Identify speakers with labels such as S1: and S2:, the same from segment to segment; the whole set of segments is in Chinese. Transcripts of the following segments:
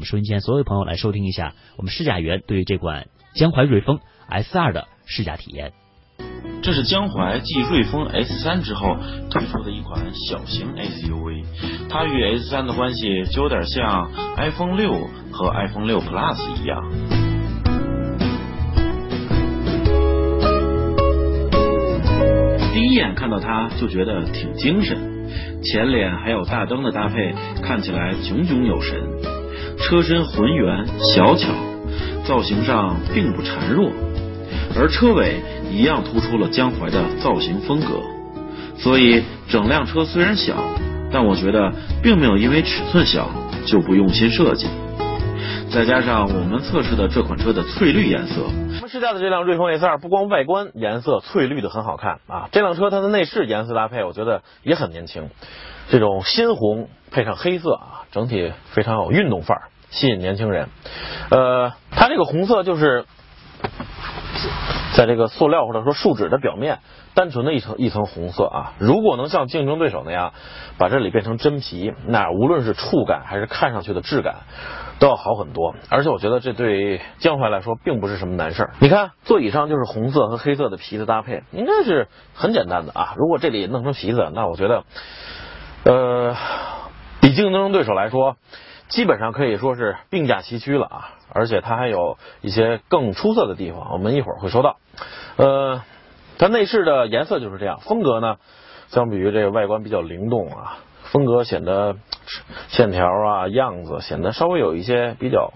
S1: 我们收音机前所有朋友来收听一下我们试驾员对于这款江淮瑞风 S 二的试驾体验。
S2: 这是江淮继瑞风 S 三之后推出的一款小型 SUV，它与 S 三的关系就有点像 iPhone 六和 iPhone 六 Plus 一样。第一眼看到它就觉得挺精神，前脸还有大灯的搭配，看起来炯炯有神。车身浑圆小巧，造型上并不孱弱，而车尾一样突出了江淮的造型风格。所以整辆车虽然小，但我觉得并没有因为尺寸小就不用心设计。再加上我们测试的这款车的翠绿颜色，
S3: 我们试驾的这辆瑞风 S 二不光外观颜色翠绿的很好看啊，这辆车它的内饰颜色搭配我觉得也很年轻，这种鲜红配上黑色啊，整体非常有运动范儿，吸引年轻人。呃，它这个红色就是在这个塑料或者说树脂的表面，单纯的一层一层红色啊。如果能像竞争对手那样把这里变成真皮，那无论是触感还是看上去的质感。都要好很多，而且我觉得这对江淮来说并不是什么难事儿。你看座椅上就是红色和黑色的皮的搭配，应该是很简单的啊。如果这里弄成皮子，那我觉得，呃，比竞争对手来说，基本上可以说是并驾齐驱了啊。而且它还有一些更出色的地方，我们一会儿会说到。呃，它内饰的颜色就是这样，风格呢，相比于这个外观比较灵动啊。风格显得线条啊样子显得稍微有一些比较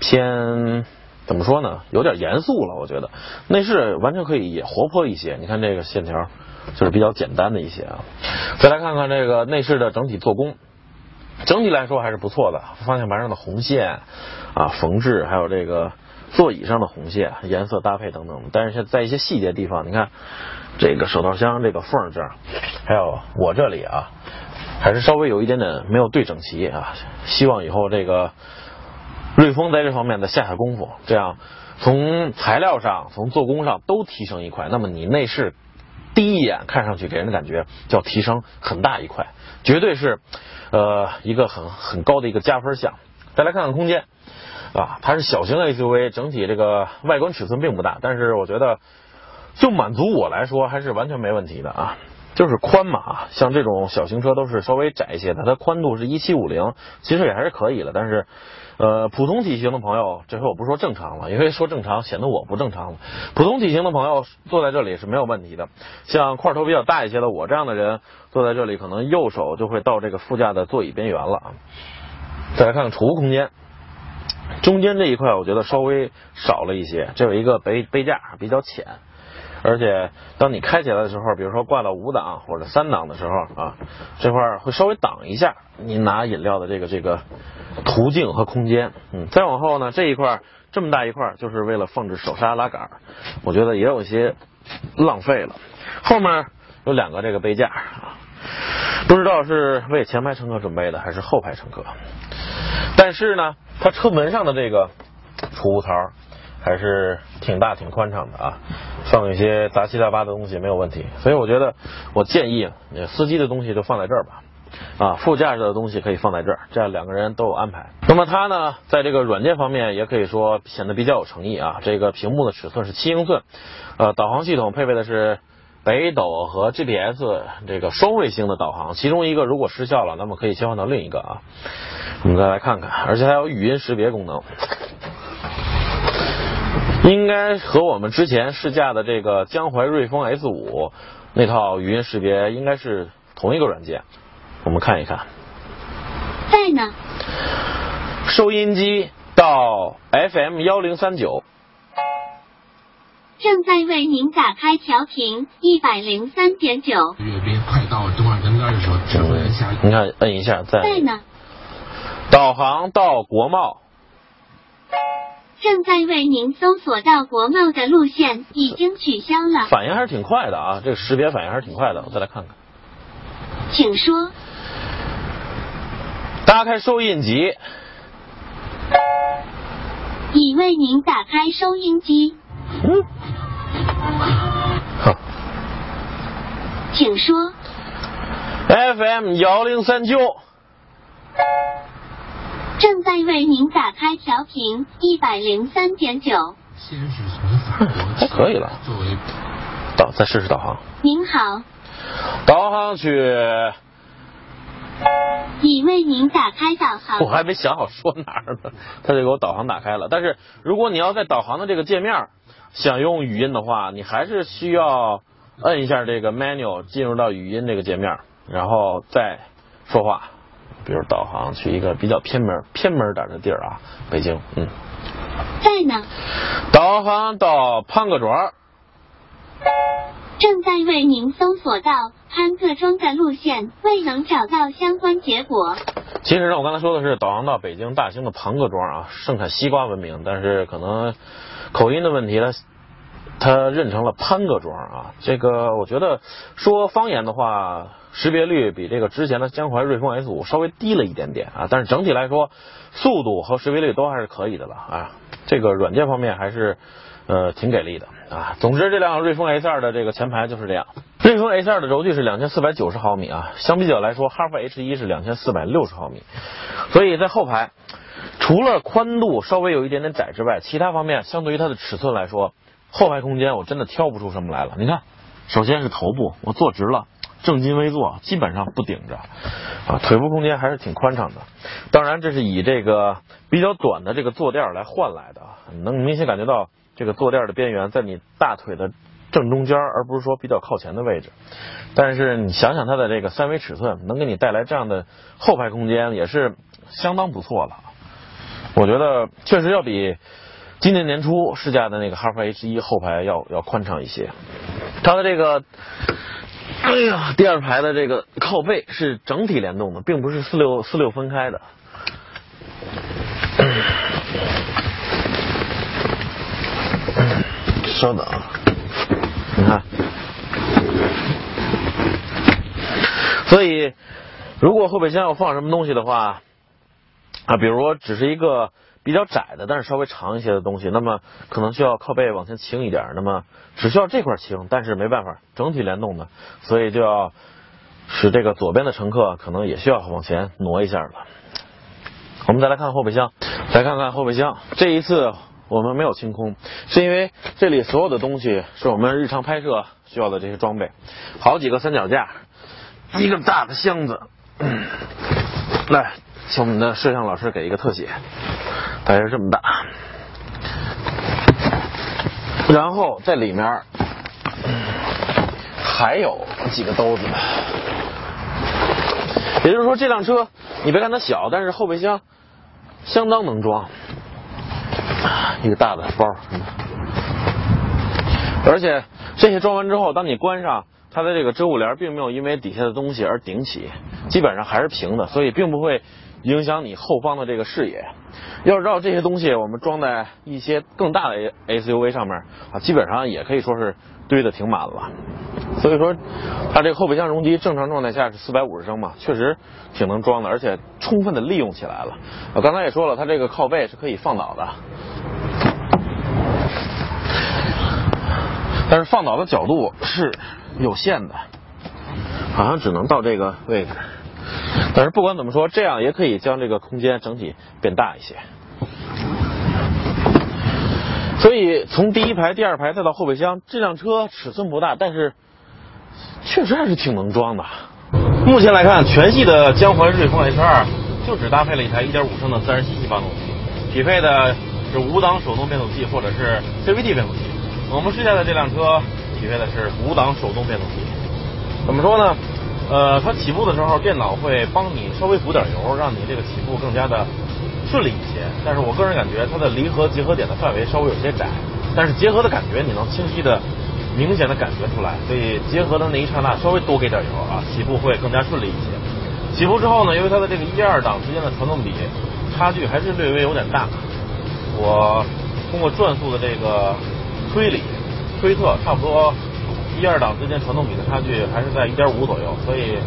S3: 偏怎么说呢？有点严肃了，我觉得内饰完全可以也活泼一些。你看这个线条就是比较简单的一些啊。再来看看这个内饰的整体做工，整体来说还是不错的。方向盘上的红线啊缝制，还有这个座椅上的红线颜色搭配等等。但是在一些细节地方，你看这个手套箱这个缝这儿，还有我这里啊。还是稍微有一点点没有对整齐啊，希望以后这个瑞风在这方面再下下功夫，这样从材料上、从做工上都提升一块，那么你内饰第一眼看上去给人的感觉叫提升很大一块，绝对是呃一个很很高的一个加分项。再来看看空间啊，它是小型 SUV，整体这个外观尺寸并不大，但是我觉得就满足我来说还是完全没问题的啊。就是宽嘛，像这种小型车都是稍微窄一些的，它宽度是一七五零，其实也还是可以的。但是，呃，普通体型的朋友，这回我不说正常了，因为说正常显得我不正常了。普通体型的朋友坐在这里是没有问题的。像块头比较大一些的我这样的人坐在这里，可能右手就会到这个副驾的座椅边缘了啊。再来看看储物空间，中间这一块我觉得稍微少了一些，这有一个杯杯架比较浅。而且，当你开起来的时候，比如说挂到五档或者三档的时候啊，这块会稍微挡一下你拿饮料的这个这个途径和空间。嗯，再往后呢，这一块这么大一块，就是为了放置手刹拉杆，我觉得也有些浪费了。后面有两个这个杯架啊，不知道是为前排乘客准备的还是后排乘客。但是呢，它车门上的这个储物槽。还是挺大挺宽敞的啊，放一些杂七杂八的东西没有问题。所以我觉得，我建议司机的东西就放在这儿吧，啊，副驾驶的东西可以放在这儿，这样两个人都有安排。那么它呢，在这个软件方面也可以说显得比较有诚意啊。这个屏幕的尺寸是七英寸，呃，导航系统配备的是北斗和 GPS 这个双卫星的导航，其中一个如果失效了，那么可以切换到另一个啊。我们再来看看，而且还有语音识别功能。应该和我们之前试驾的这个江淮瑞风 S 五那套语音识别应该是同一个软件，我们看一看。
S4: 在呢。
S3: 收音机到 FM 幺零三九。
S4: 正在为您打开调频一百零三点九。
S5: 阅兵快到东二根杆的时候，指挥下。
S3: 你看，摁一下，在。
S4: 在呢。
S3: 导航到国贸。
S4: 正在为您搜索到国贸的路线已经取消了。
S3: 反应还是挺快的啊，这个识别反应还是挺快的。我再来看看。
S4: 请说。
S3: 打开收音机。
S4: 已为您打开收音机。
S3: 嗯。好。
S4: 请说。
S3: FM 幺零三九。
S4: 正在为您打开调频一百零三点九。
S5: 先是从法国
S3: 还可以了
S5: 作为
S3: 导再试试导航，
S4: 您好，
S3: 导航去，
S4: 已为您打开导航。
S3: 我还没想好说哪儿呢，他就给我导航打开了。但是如果你要在导航的这个界面想用语音的话，你还是需要摁一下这个 menu 进入到语音这个界面，然后再说话。比如导航去一个比较偏门偏门点的地儿啊，北京，嗯，
S4: 在呢，
S3: 导航到潘各庄，
S4: 正在为您搜索到潘各庄的路线，未能找到相关结果。
S3: 其实呢，我刚才说的是导航到北京大兴的庞各庄啊，盛产西瓜闻名，但是可能口音的问题呢，它认成了潘各庄啊。这个我觉得说方言的话，识别率比这个之前的江淮瑞风 S 五稍微低了一点点啊，但是整体来说，速度和识别率都还是可以的了啊。这个软件方面还是呃挺给力的啊。总之，这辆瑞风 S 二的这个前排就是这样。瑞风 S 二的轴距是两千四百九十毫米啊，相比较来说，哈弗 H 一是两千四百六十毫米，所以在后排除了宽度稍微有一点点窄之外，其他方面相对于它的尺寸来说，后排空间我真的挑不出什么来了。你看，首先是头部，我坐直了。正襟危坐，基本上不顶着，啊，腿部空间还是挺宽敞的。当然，这是以这个比较短的这个坐垫来换来的，能明显感觉到这个坐垫的边缘在你大腿的正中间，而不是说比较靠前的位置。但是你想想它的这个三维尺寸，能给你带来这样的后排空间，也是相当不错了。我觉得确实要比今年年初试驾的那个哈弗 H 一后排要要宽敞一些。它的这个。哎呀，第二排的这个靠背是整体联动的，并不是四六四六分开的。稍等，你看，所以如果后备箱要放什么东西的话，啊，比如说只是一个。比较窄的，但是稍微长一些的东西，那么可能需要靠背往前倾一点，那么只需要这块倾，但是没办法，整体联动的，所以就要使这个左边的乘客可能也需要往前挪一下了。我们再来看后备箱，再看看后备箱，这一次我们没有清空，是因为这里所有的东西是我们日常拍摄需要的这些装备，好几个三脚架，一个大的箱子，来，请我们的摄像老师给一个特写。大约这么大，然后在里面还有几个兜子，也就是说这辆车你别看它小，但是后备箱相当能装，一个大的包，而且这些装完之后，当你关上它的这个遮物帘，并没有因为底下的东西而顶起，基本上还是平的，所以并不会影响你后方的这个视野。要知道这些东西，我们装在一些更大的 SUV 上面啊，基本上也可以说是堆的挺满了。所以说，它这个后备箱容积正常状态下是四百五十升嘛，确实挺能装的，而且充分的利用起来了。我刚才也说了，它这个靠背是可以放倒的，但是放倒的角度是有限的，好像只能到这个位置。但是不管怎么说，这样也可以将这个空间整体变大一些。所以从第一排、第二排再到后备箱，这辆车尺寸不大，但是确实还是挺能装的。目前来看，全系的江淮瑞风 H2 就只搭配了一台1.5升的自然吸气发动机，匹配的是五档手动变速器或者是 CVT 变速器。我们试驾的这辆车匹配的是五档手动变速器。怎么说呢？呃，它起步的时候，电脑会帮你稍微补点油，让你这个起步更加的顺利一些。但是我个人感觉它的离合结合点的范围稍微有些窄，但是结合的感觉你能清晰的、明显的感觉出来。所以结合的那一刹那，稍微多给点油啊，起步会更加顺利一些。起步之后呢，由于它的这个一二档之间的传动比差距还是略微有点大，我通过转速的这个推理推测，差不多。一二档之间传动比的差距还是在一点五左右，所以，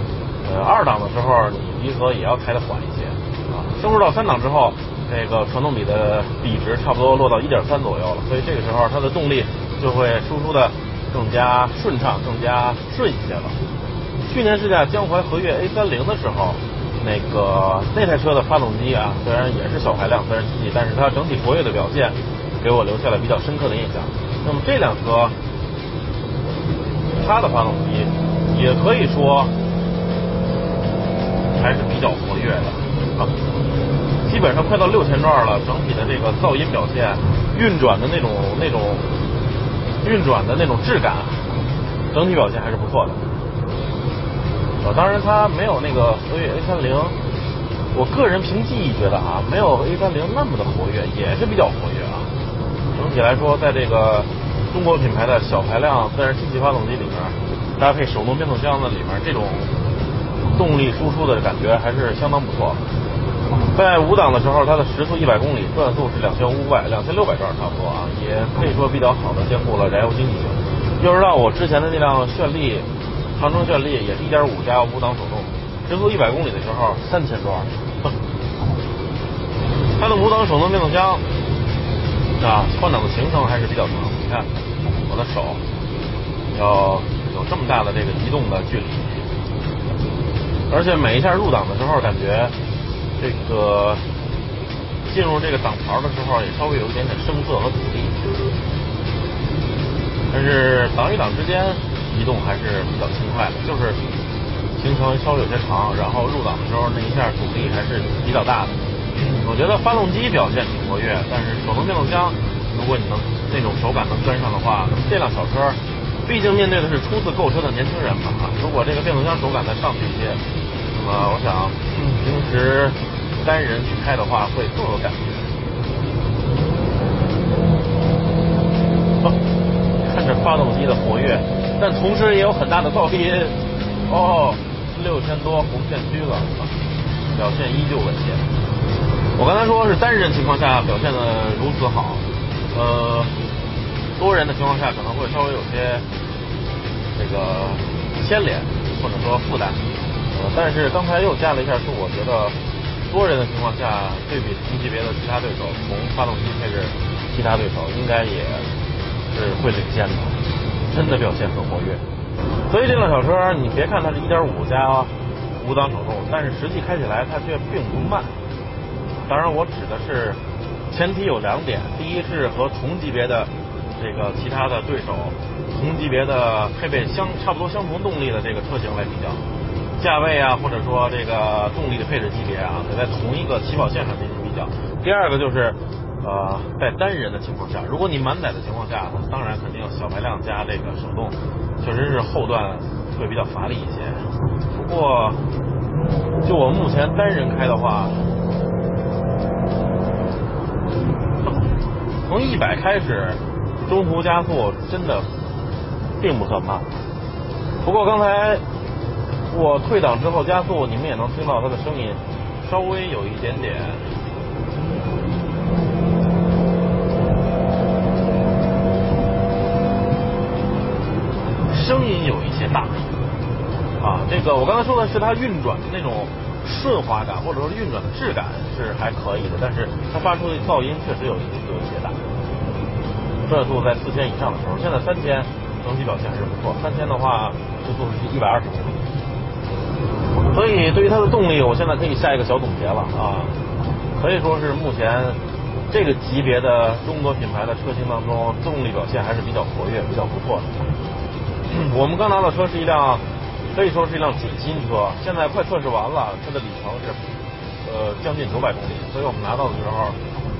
S3: 呃，二档的时候你离合也要开的缓一些啊。升入到三档之后，这个传动比的比值差不多落到一点三左右了，所以这个时候它的动力就会输出的更加顺畅、更加顺一些了。去年试驾江淮和悦 A 三零的时候，那个那台车的发动机啊，虽然也是小排量自然吸气，但是它整体活跃的表现给我留下了比较深刻的印象。那么这辆车，它的发动机也可以说还是比较活跃的啊，基本上快到六千转了，整体的这个噪音表现、运转的那种那种运转的那种质感，整体表现还是不错的。啊，当然它没有那个所谓 A 三零，我个人凭记忆觉得啊，没有 A 三零那么的活跃，也是比较活跃啊。整体来说，在这个中国品牌的小排量自然吸气发动机里面，搭配手动变速箱的里面，这种动力输出的感觉还是相当不错。在五档的时候，它的时速一百公里，转速是两千五百、两千六百转差不多啊，也可以说比较好的兼顾了燃油经济性。要知道我之前的那辆炫丽。长城炫丽也是一点五加五档手动，时速一百公里的时候三千转。它的五档手动变速箱啊，换挡的行程还是比较长。你看我的手要有这么大的这个移动的距离，而且每一下入档的时候，感觉这个进入这个档槽的时候也稍微有一点点生涩和阻力，但是档与档之间。移动还是比较轻快的，就是行程稍微有些长，然后入档的时候那一下阻力还是比较大的。我觉得发动机表现挺活跃，但是手动变速箱，如果你能那种手感能跟上的话，那么这辆小车，毕竟面对的是初次购车的年轻人嘛，如果这个变速箱手感再上去一些，那么我想平时单人去开的话会更有感觉。看着发动机的活跃。但同时也有很大的噪音，哦，六千多红线区了，表现依旧稳健。我刚才说是单人情况下表现的如此好，呃，多人的情况下可能会稍微有些这个牵连或者说负担，呃，但是刚才又加了一下速，我觉得多人的情况下对比同级别的其他对手，从发动机配置，其他对手应该也是会领先的。真的表现很活跃，所以这辆小车，你别看它是一点五加五档手动，但是实际开起来它却并不慢。当然，我指的是前提有两点：第一是和同级别的这个其他的对手，同级别的配备相差不多相同动力的这个车型来比较，价位啊，或者说这个动力的配置级别啊，得在同一个起跑线上进行比较。第二个就是。呃，在单人的情况下，如果你满载的情况下，当然肯定小排量加这个手动，确实是后段会比较乏力一些。不过，就我目前单人开的话，从一百开始，中途加速真的并不算慢。不过刚才我退档之后加速，你们也能听到它的声音，稍微有一点点。声音有一些大啊，这个我刚才说的是它运转的那种顺滑感，或者说运转的质感是还可以的，但是它发出的噪音确实有一有一些大。转速在四千以上的时候，现在三千整体表现还是不错。三千的话，就速是一百二十公里。所以对于它的动力，我现在可以下一个小总结了啊，可以说是目前这个级别的中国品牌的车型当中，动力表现还是比较活跃、比较不错的。我们刚拿到车是一辆，可以说是一辆准新车。现在快测试完了，它的里程是呃将近九百公里，所以我们拿到的时候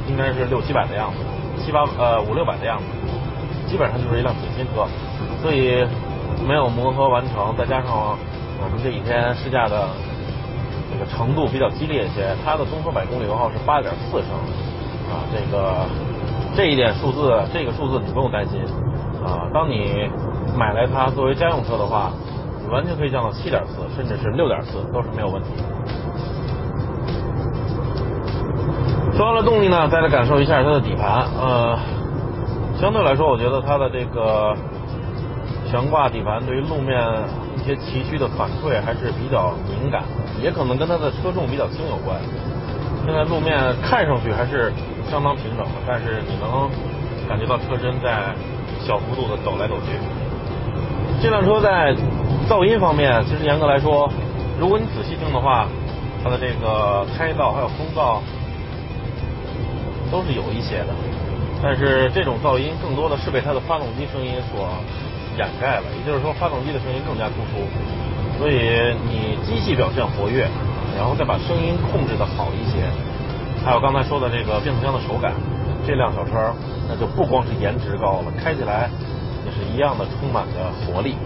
S3: 应该是六七百的样子，七八呃五六百的样子，基本上就是一辆准新车。所以没有磨合完成，再加上我们这几天试驾的这个程度比较激烈一些，它的综合百公里油耗是八点四升啊，这个这一点数字，这个数字你不用担心啊，当你。买来它作为家用车的话，完全可以降到七点四，甚至是六点四，都是没有问题。说完了动力呢，再来感受一下它的底盘。呃，相对来说，我觉得它的这个悬挂底盘对于路面一些崎岖的反馈还是比较敏感，也可能跟它的车重比较轻有关。现在路面看上去还是相当平整的，但是你能感觉到车身在小幅度的抖来抖去。这辆车在噪音方面，其实严格来说，如果你仔细听的话，它的这个胎噪还有风噪都是有一些的，但是这种噪音更多的是被它的发动机声音所掩盖了，也就是说发动机的声音更加突出，所以你机器表现活跃，然后再把声音控制的好一些，还有刚才说的这个变速箱的手感，这辆小车那就不光是颜值高了，开起来也是一样的充满着活力。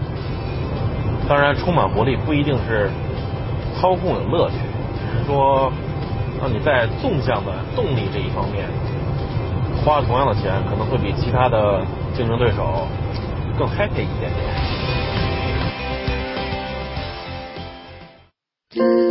S3: 当然，充满活力不一定是操控有乐趣，只是说让你在纵向的动力这一方面花同样的钱，可能会比其他的竞争对手更 happy 一点点。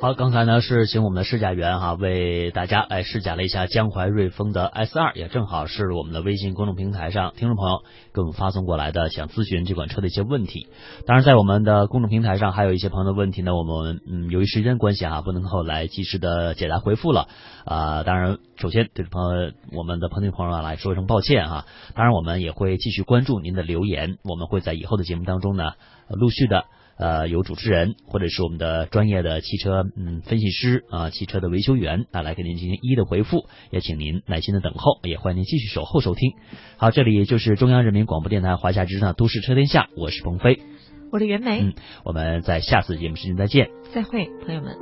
S1: 好，刚才呢是请我们的试驾员哈、为大家来试驾了一下江淮瑞风的 S 二，也正好是我们的微信公众平台上听众朋友给我们发送过来的想咨询这款车的一些问题。当然，在我们的公众平台上还有一些朋友的问题呢，我们嗯由于时间关系啊，不能够来及时的解答回复了啊、当然，首先对朋友我们的朋友朋友来说一声抱歉哈、当然，我们也会继续关注您的留言，我们会在以后的节目当中呢，陆续的。呃，有主持人或者是我们的专业的汽车嗯分析师啊、汽车的维修员啊来给您进行一一的回复，也请您耐心的等候，也欢迎您继续守候收听。好，这里就是中央人民广播电台华夏之声的都市车天下，我是鹏飞，
S6: 我是袁梅，
S1: 嗯我们在下次节目时间再见。
S6: 再会，朋友们。